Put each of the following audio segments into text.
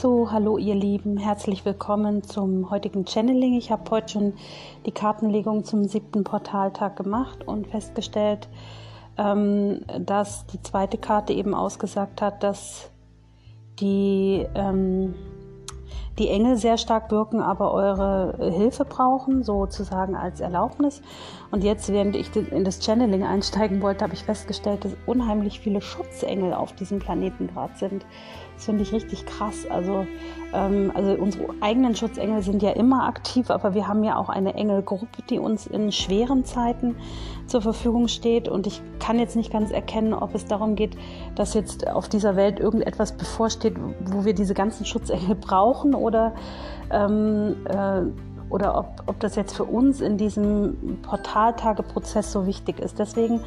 So, hallo ihr Lieben, herzlich willkommen zum heutigen Channeling. Ich habe heute schon die Kartenlegung zum siebten Portaltag gemacht und festgestellt, ähm, dass die zweite Karte eben ausgesagt hat, dass die ähm, die Engel sehr stark wirken, aber eure Hilfe brauchen, sozusagen als Erlaubnis. Und jetzt, während ich in das Channeling einsteigen wollte, habe ich festgestellt, dass unheimlich viele Schutzengel auf diesem Planeten gerade sind. Das finde ich richtig krass. Also, ähm, also unsere eigenen Schutzengel sind ja immer aktiv, aber wir haben ja auch eine Engelgruppe, die uns in schweren Zeiten zur Verfügung steht. Und ich kann jetzt nicht ganz erkennen, ob es darum geht, dass jetzt auf dieser Welt irgendetwas bevorsteht, wo wir diese ganzen Schutzengel brauchen oder, ähm, äh, oder ob, ob das jetzt für uns in diesem Portaltageprozess so wichtig ist. Deswegen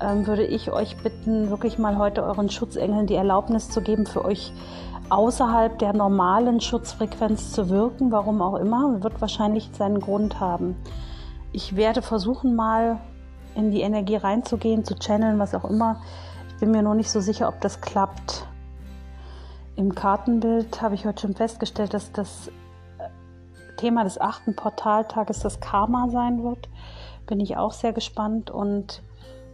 ähm, würde ich euch bitten, wirklich mal heute euren Schutzengeln die Erlaubnis zu geben, für euch außerhalb der normalen Schutzfrequenz zu wirken, warum auch immer, wird wahrscheinlich seinen Grund haben. Ich werde versuchen, mal in die Energie reinzugehen, zu channeln, was auch immer. Ich bin mir nur nicht so sicher, ob das klappt. Im Kartenbild habe ich heute schon festgestellt, dass das Thema des achten Portaltages das Karma sein wird. Bin ich auch sehr gespannt und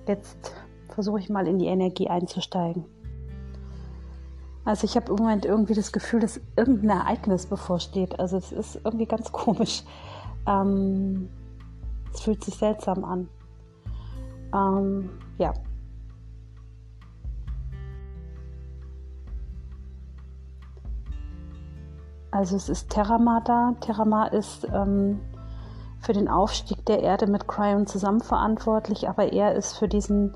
jetzt versuche ich mal in die Energie einzusteigen. Also ich habe im Moment irgendwie das Gefühl, dass irgendein Ereignis bevorsteht. Also es ist irgendwie ganz komisch. Ähm, es fühlt sich seltsam an. Ähm, ja, Also es ist Terramar da. Terramar ist ähm, für den Aufstieg der Erde mit Cryon zusammen verantwortlich, aber er ist für diesen,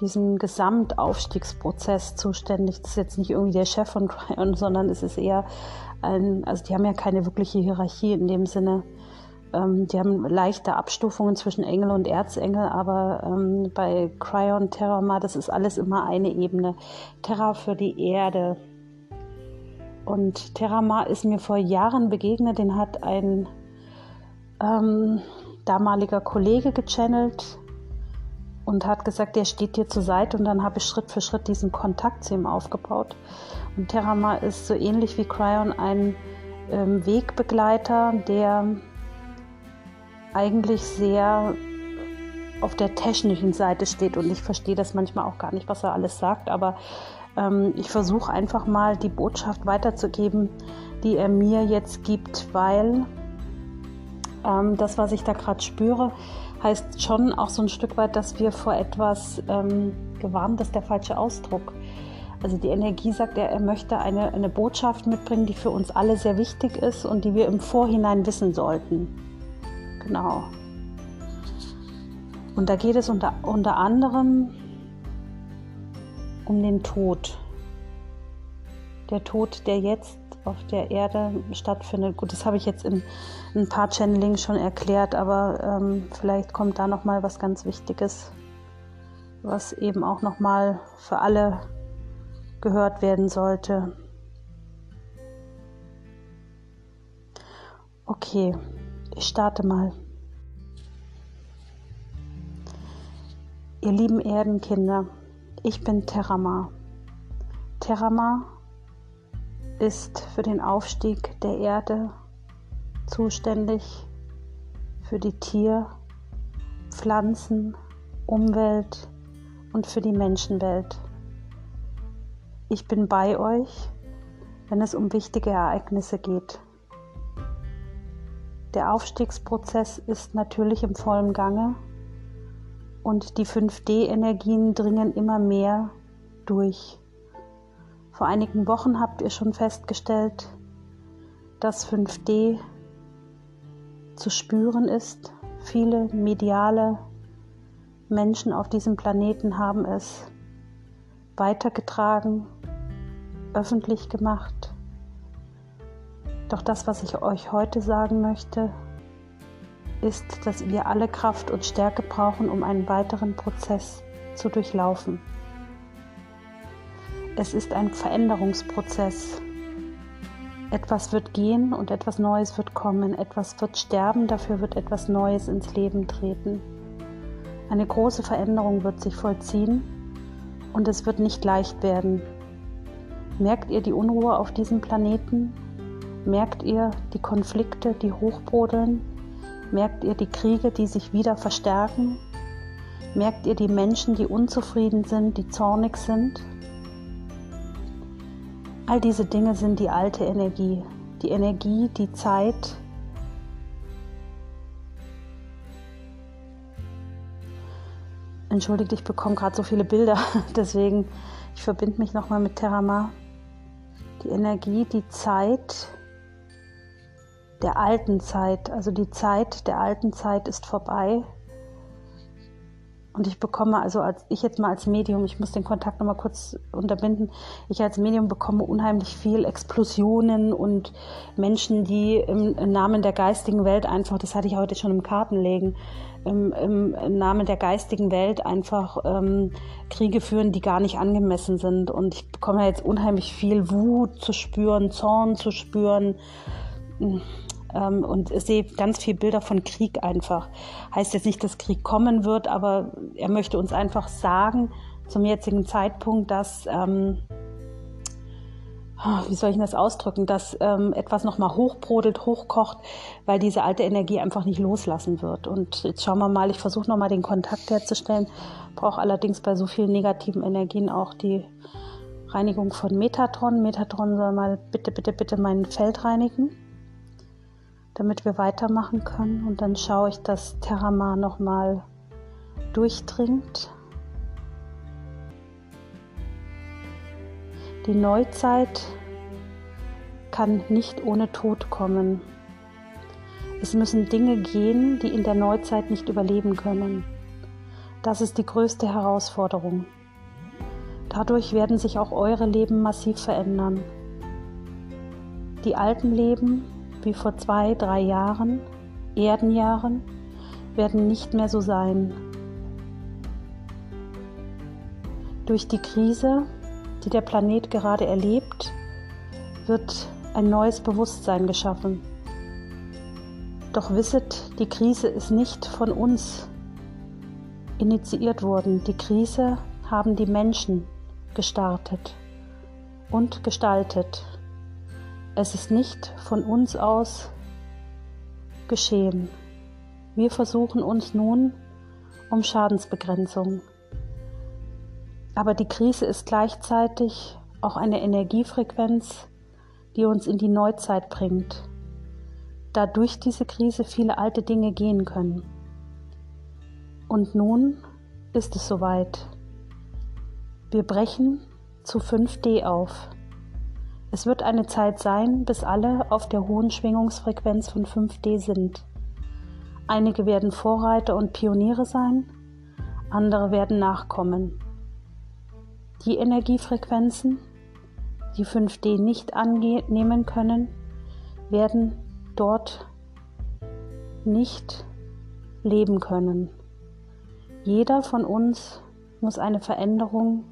diesen Gesamtaufstiegsprozess zuständig. Das ist jetzt nicht irgendwie der Chef von Cryon, sondern es ist eher ein, also die haben ja keine wirkliche Hierarchie in dem Sinne. Ähm, die haben leichte Abstufungen zwischen Engel und Erzengel, aber ähm, bei Cryon, Terramar, das ist alles immer eine Ebene. Terra für die Erde, und Terama ist mir vor Jahren begegnet, den hat ein ähm, damaliger Kollege gechannelt und hat gesagt, der steht dir zur Seite und dann habe ich Schritt für Schritt diesen Kontakt zu ihm aufgebaut. Und Terama ist so ähnlich wie Cryon ein ähm, Wegbegleiter, der eigentlich sehr auf der technischen Seite steht und ich verstehe das manchmal auch gar nicht, was er alles sagt, aber ähm, ich versuche einfach mal die Botschaft weiterzugeben, die er mir jetzt gibt, weil ähm, das, was ich da gerade spüre, heißt schon auch so ein Stück weit, dass wir vor etwas ähm, gewarnt ist der falsche Ausdruck. Also die Energie sagt, er, er möchte eine, eine Botschaft mitbringen, die für uns alle sehr wichtig ist und die wir im Vorhinein wissen sollten. Genau. Und da geht es unter, unter anderem um den Tod. Der Tod, der jetzt auf der Erde stattfindet. Gut, das habe ich jetzt in, in ein paar Channelings schon erklärt, aber ähm, vielleicht kommt da noch mal was ganz Wichtiges, was eben auch noch mal für alle gehört werden sollte. Okay, ich starte mal. Ihr lieben Erdenkinder, ich bin Terramar. Terramar ist für den Aufstieg der Erde zuständig, für die Tier-, Pflanzen-, Umwelt und für die Menschenwelt. Ich bin bei euch, wenn es um wichtige Ereignisse geht. Der Aufstiegsprozess ist natürlich im vollen Gange und die 5D-Energien dringen immer mehr durch. Vor einigen Wochen habt ihr schon festgestellt, dass 5D zu spüren ist. Viele mediale Menschen auf diesem Planeten haben es weitergetragen, öffentlich gemacht. Doch das, was ich euch heute sagen möchte, ist, dass wir alle Kraft und Stärke brauchen, um einen weiteren Prozess zu durchlaufen. Es ist ein Veränderungsprozess. Etwas wird gehen und etwas Neues wird kommen. Etwas wird sterben, dafür wird etwas Neues ins Leben treten. Eine große Veränderung wird sich vollziehen und es wird nicht leicht werden. Merkt ihr die Unruhe auf diesem Planeten? Merkt ihr die Konflikte, die hochbrodeln? Merkt ihr die Kriege, die sich wieder verstärken? Merkt ihr die Menschen, die unzufrieden sind, die zornig sind? All diese Dinge sind die alte Energie, die Energie, die Zeit, Entschuldigt, ich bekomme gerade so viele Bilder, deswegen ich verbinde mich nochmal mit Terramar. Die Energie, die Zeit der alten Zeit, also die Zeit der alten Zeit ist vorbei. Und ich bekomme, also als ich jetzt mal als Medium, ich muss den Kontakt nochmal kurz unterbinden, ich als Medium bekomme unheimlich viel Explosionen und Menschen, die im, Namen der geistigen Welt einfach, das hatte ich heute schon im Kartenlegen, im, im Namen der geistigen Welt einfach ähm, Kriege führen, die gar nicht angemessen sind. Und ich bekomme jetzt unheimlich viel Wut zu spüren, Zorn zu spüren ähm, und sehe ganz viele Bilder von Krieg einfach. Heißt jetzt nicht, dass Krieg kommen wird, aber er möchte uns einfach sagen zum jetzigen Zeitpunkt, dass ähm, wie soll ich das ausdrücken, dass ähm, etwas nochmal hochbrodelt, hochkocht, weil diese alte Energie einfach nicht loslassen wird. Und jetzt schauen wir mal, ich versuche nochmal den Kontakt herzustellen, brauche allerdings bei so vielen negativen Energien auch die Reinigung von Metatron. Metatron soll mal bitte, bitte, bitte mein Feld reinigen damit wir weitermachen können. Und dann schaue ich, dass Terramar nochmal durchdringt. Die Neuzeit kann nicht ohne Tod kommen. Es müssen Dinge gehen, die in der Neuzeit nicht überleben können. Das ist die größte Herausforderung. Dadurch werden sich auch eure Leben massiv verändern. Die alten Leben wie vor zwei, drei Jahren, Erdenjahren, werden nicht mehr so sein. Durch die Krise, die der Planet gerade erlebt, wird ein neues Bewusstsein geschaffen. Doch wisset, die Krise ist nicht von uns initiiert worden. Die Krise haben die Menschen gestartet und gestaltet. Es ist nicht von uns aus geschehen. Wir versuchen uns nun um Schadensbegrenzung. Aber die Krise ist gleichzeitig auch eine Energiefrequenz, die uns in die Neuzeit bringt, da durch diese Krise viele alte Dinge gehen können. Und nun ist es soweit. Wir brechen zu 5D auf. Es wird eine Zeit sein, bis alle auf der hohen Schwingungsfrequenz von 5D sind. Einige werden Vorreiter und Pioniere sein, andere werden nachkommen. Die Energiefrequenzen, die 5D nicht annehmen können, werden dort nicht leben können. Jeder von uns muss eine Veränderung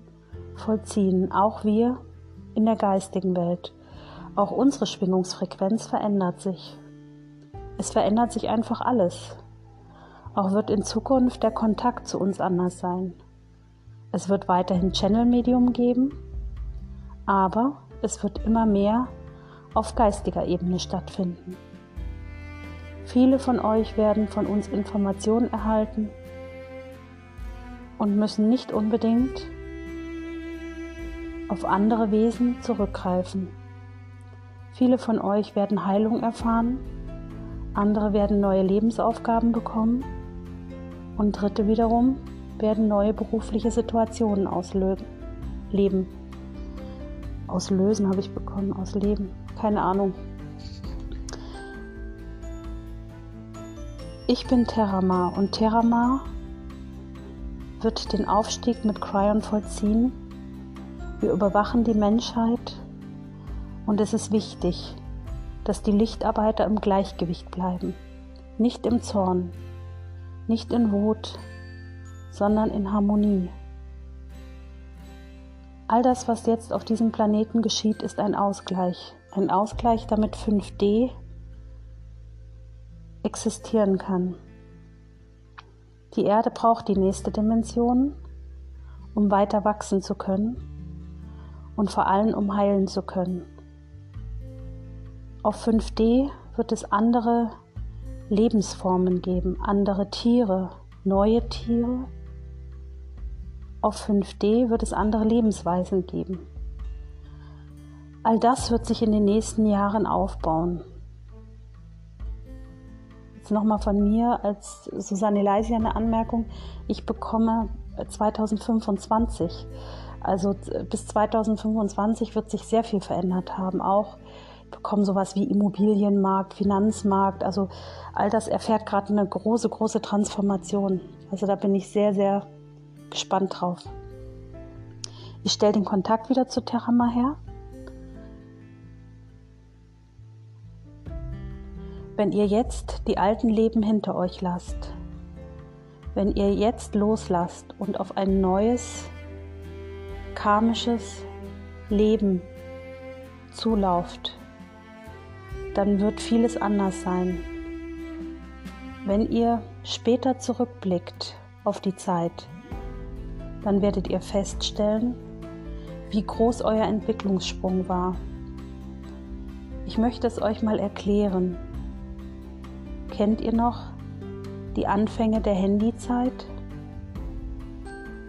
vollziehen, auch wir in der geistigen Welt. Auch unsere Schwingungsfrequenz verändert sich. Es verändert sich einfach alles. Auch wird in Zukunft der Kontakt zu uns anders sein. Es wird weiterhin Channel-Medium geben, aber es wird immer mehr auf geistiger Ebene stattfinden. Viele von euch werden von uns Informationen erhalten und müssen nicht unbedingt auf andere Wesen zurückgreifen. Viele von euch werden Heilung erfahren, andere werden neue Lebensaufgaben bekommen und Dritte wiederum werden neue berufliche Situationen ausleben. Auslösen habe ich bekommen, ausleben, keine Ahnung. Ich bin Terramar und Terramar wird den Aufstieg mit Cryon vollziehen wir überwachen die Menschheit und es ist wichtig, dass die Lichtarbeiter im Gleichgewicht bleiben, nicht im Zorn, nicht in Wut, sondern in Harmonie. All das, was jetzt auf diesem Planeten geschieht, ist ein Ausgleich. Ein Ausgleich, damit 5D existieren kann. Die Erde braucht die nächste Dimension, um weiter wachsen zu können und vor allem um heilen zu können. Auf 5D wird es andere Lebensformen geben, andere Tiere, neue Tiere. Auf 5D wird es andere Lebensweisen geben. All das wird sich in den nächsten Jahren aufbauen. Jetzt nochmal von mir als Susanne Leisia eine Anmerkung. Ich bekomme 2025, also bis 2025 wird sich sehr viel verändert haben. Auch bekommen sowas wie Immobilienmarkt, Finanzmarkt, also all das erfährt gerade eine große, große Transformation. Also da bin ich sehr, sehr gespannt drauf. Ich stelle den Kontakt wieder zu Terama her. Wenn ihr jetzt die alten Leben hinter euch lasst, wenn ihr jetzt loslasst und auf ein neues karmisches Leben zulauft, dann wird vieles anders sein. Wenn ihr später zurückblickt auf die Zeit, dann werdet ihr feststellen, wie groß euer Entwicklungssprung war. Ich möchte es euch mal erklären. Kennt ihr noch die Anfänge der Handyzeit?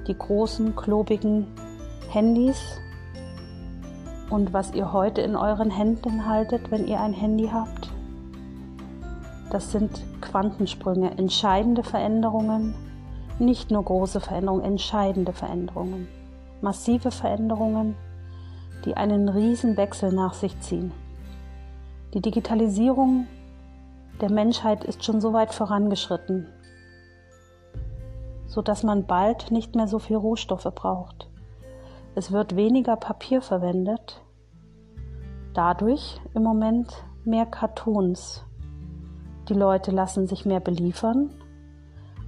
Die großen, klobigen Handys und was ihr heute in euren Händen haltet, wenn ihr ein Handy habt? Das sind Quantensprünge, entscheidende Veränderungen, nicht nur große Veränderungen, entscheidende Veränderungen, massive Veränderungen, die einen riesen Wechsel nach sich ziehen. Die Digitalisierung der Menschheit ist schon so weit vorangeschritten, sodass man bald nicht mehr so viel Rohstoffe braucht. Es wird weniger Papier verwendet, dadurch im Moment mehr Cartoons. Die Leute lassen sich mehr beliefern,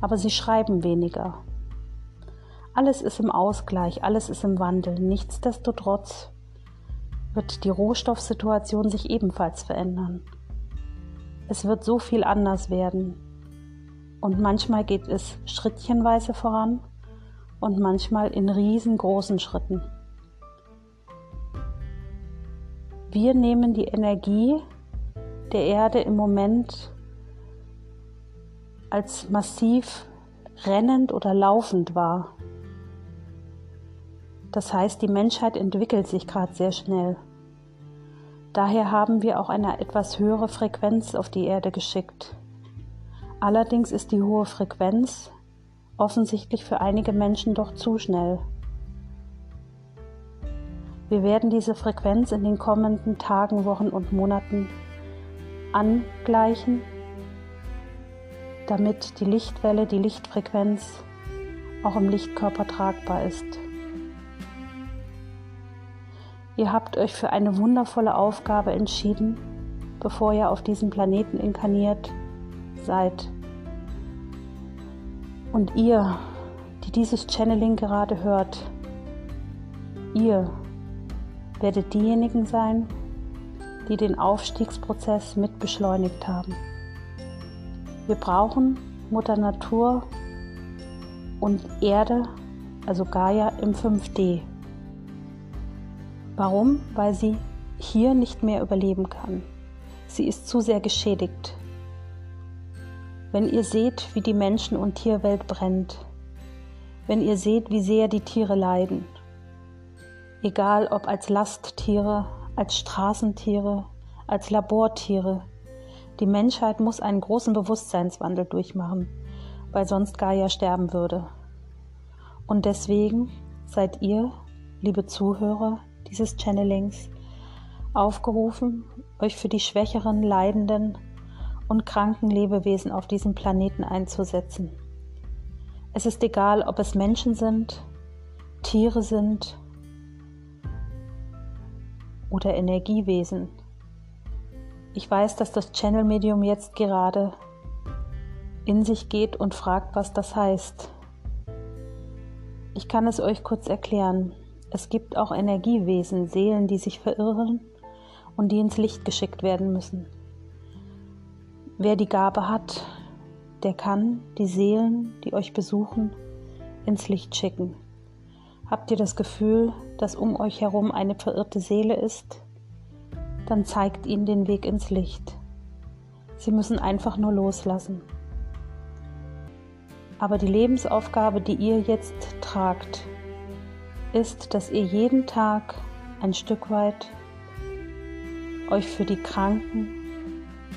aber sie schreiben weniger. Alles ist im Ausgleich, alles ist im Wandel. Nichtsdestotrotz wird die Rohstoffsituation sich ebenfalls verändern. Es wird so viel anders werden. Und manchmal geht es schrittchenweise voran und manchmal in riesengroßen Schritten. Wir nehmen die Energie der Erde im Moment als massiv rennend oder laufend wahr. Das heißt, die Menschheit entwickelt sich gerade sehr schnell. Daher haben wir auch eine etwas höhere Frequenz auf die Erde geschickt. Allerdings ist die hohe Frequenz offensichtlich für einige Menschen doch zu schnell. Wir werden diese Frequenz in den kommenden Tagen, Wochen und Monaten angleichen, damit die Lichtwelle, die Lichtfrequenz auch im Lichtkörper tragbar ist. Ihr habt euch für eine wundervolle Aufgabe entschieden, bevor ihr auf diesem Planeten inkarniert seid. Und ihr, die dieses Channeling gerade hört, ihr werdet diejenigen sein, die den Aufstiegsprozess mit beschleunigt haben. Wir brauchen Mutter Natur und Erde, also Gaia im 5D. Warum? Weil sie hier nicht mehr überleben kann. Sie ist zu sehr geschädigt. Wenn ihr seht, wie die Menschen- und Tierwelt brennt, wenn ihr seht, wie sehr die Tiere leiden, egal ob als Lasttiere, als Straßentiere, als Labortiere, die Menschheit muss einen großen Bewusstseinswandel durchmachen, weil sonst Gaia sterben würde. Und deswegen seid ihr, liebe Zuhörer, dieses Channelings aufgerufen, euch für die schwächeren, leidenden und kranken Lebewesen auf diesem Planeten einzusetzen. Es ist egal, ob es Menschen sind, Tiere sind oder Energiewesen. Ich weiß, dass das Channel-Medium jetzt gerade in sich geht und fragt, was das heißt. Ich kann es euch kurz erklären. Es gibt auch Energiewesen, Seelen, die sich verirren und die ins Licht geschickt werden müssen. Wer die Gabe hat, der kann die Seelen, die euch besuchen, ins Licht schicken. Habt ihr das Gefühl, dass um euch herum eine verirrte Seele ist? Dann zeigt ihnen den Weg ins Licht. Sie müssen einfach nur loslassen. Aber die Lebensaufgabe, die ihr jetzt tragt, ist, dass ihr jeden Tag ein Stück weit euch für die Kranken,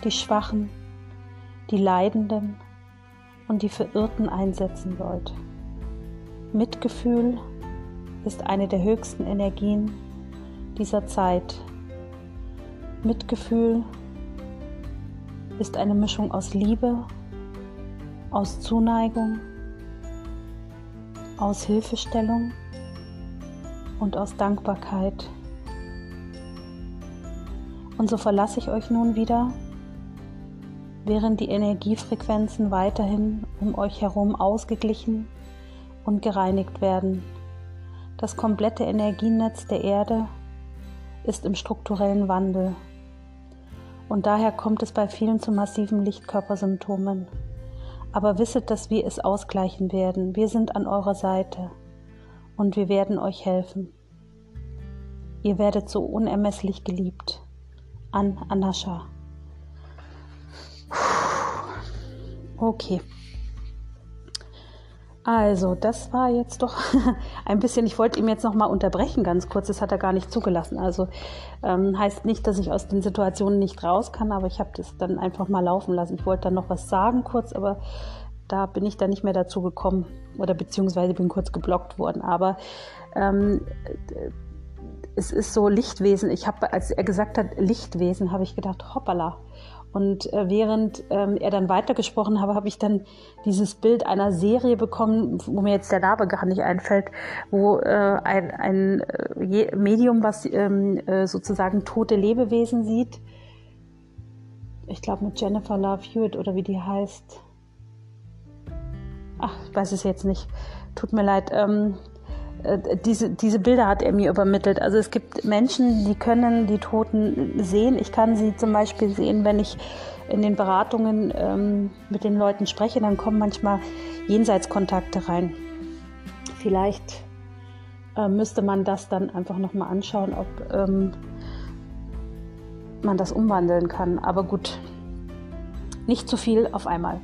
die Schwachen, die Leidenden und die Verirrten einsetzen wollt. Mitgefühl ist eine der höchsten Energien dieser Zeit. Mitgefühl ist eine Mischung aus Liebe, aus Zuneigung, aus Hilfestellung und aus Dankbarkeit. Und so verlasse ich euch nun wieder, während die Energiefrequenzen weiterhin um euch herum ausgeglichen und gereinigt werden. Das komplette Energienetz der Erde ist im strukturellen Wandel. Und daher kommt es bei vielen zu massiven Lichtkörpersymptomen. Aber wisset, dass wir es ausgleichen werden. Wir sind an eurer Seite und wir werden euch helfen. Ihr werdet so unermesslich geliebt. An Anascha. Okay. Also, das war jetzt doch ein bisschen, ich wollte ihm jetzt nochmal unterbrechen, ganz kurz, das hat er gar nicht zugelassen. Also ähm, heißt nicht, dass ich aus den Situationen nicht raus kann, aber ich habe das dann einfach mal laufen lassen. Ich wollte dann noch was sagen kurz, aber da bin ich dann nicht mehr dazu gekommen oder beziehungsweise bin kurz geblockt worden. Aber ähm, es ist so Lichtwesen. Ich habe, als er gesagt hat Lichtwesen, habe ich gedacht, hoppala. Und äh, während ähm, er dann weitergesprochen habe, habe ich dann dieses Bild einer Serie bekommen, wo mir jetzt der Name gar nicht einfällt, wo äh, ein, ein äh, Medium, was ähm, äh, sozusagen tote Lebewesen sieht. Ich glaube mit Jennifer Love Hewitt oder wie die heißt. Ach, ich weiß es jetzt nicht. Tut mir leid. Ähm, äh, diese, diese Bilder hat er mir übermittelt. Also es gibt Menschen, die können die Toten sehen. Ich kann sie zum Beispiel sehen, wenn ich in den Beratungen ähm, mit den Leuten spreche, dann kommen manchmal Jenseitskontakte rein. Vielleicht äh, müsste man das dann einfach nochmal anschauen, ob ähm, man das umwandeln kann. Aber gut, nicht zu viel auf einmal.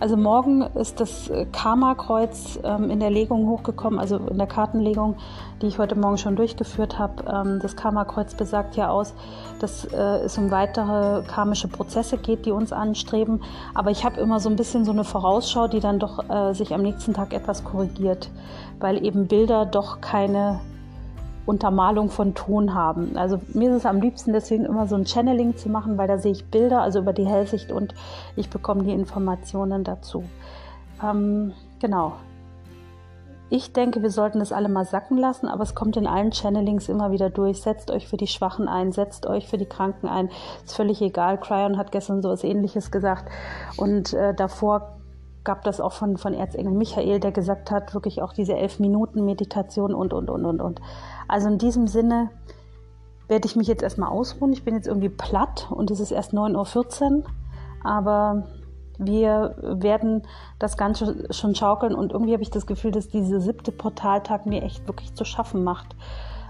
Also morgen ist das äh, Karma-Kreuz ähm, in der Legung hochgekommen, also in der Kartenlegung, die ich heute Morgen schon durchgeführt habe. Ähm, das Karma-Kreuz besagt ja aus, dass äh, es um weitere karmische Prozesse geht, die uns anstreben. Aber ich habe immer so ein bisschen so eine Vorausschau, die dann doch äh, sich am nächsten Tag etwas korrigiert, weil eben Bilder doch keine Untermalung von Ton haben. Also mir ist es am liebsten deswegen immer so ein Channeling zu machen, weil da sehe ich Bilder, also über die Hellsicht und ich bekomme die Informationen dazu. Ähm, genau. Ich denke, wir sollten das alle mal sacken lassen, aber es kommt in allen Channelings immer wieder durch. Setzt euch für die Schwachen ein, setzt euch für die Kranken ein. Ist völlig egal. Cryon hat gestern so etwas ähnliches gesagt. Und äh, davor gab das auch von, von Erzengel Michael, der gesagt hat, wirklich auch diese elf Minuten Meditation und, und, und, und, und. Also in diesem Sinne werde ich mich jetzt erstmal ausruhen. Ich bin jetzt irgendwie platt und es ist erst 9.14 Uhr, aber wir werden das Ganze schon schaukeln und irgendwie habe ich das Gefühl, dass dieser siebte Portaltag mir echt wirklich zu schaffen macht.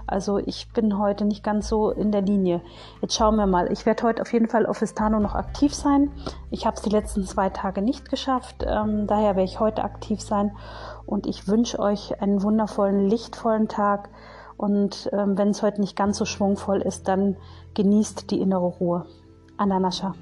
Also ich bin heute nicht ganz so in der Linie. Jetzt schauen wir mal. Ich werde heute auf jeden Fall auf Vistano noch aktiv sein. Ich habe es die letzten zwei Tage nicht geschafft. Ähm, daher werde ich heute aktiv sein. Und ich wünsche euch einen wundervollen, lichtvollen Tag. Und ähm, wenn es heute nicht ganz so schwungvoll ist, dann genießt die innere Ruhe. Ananascha.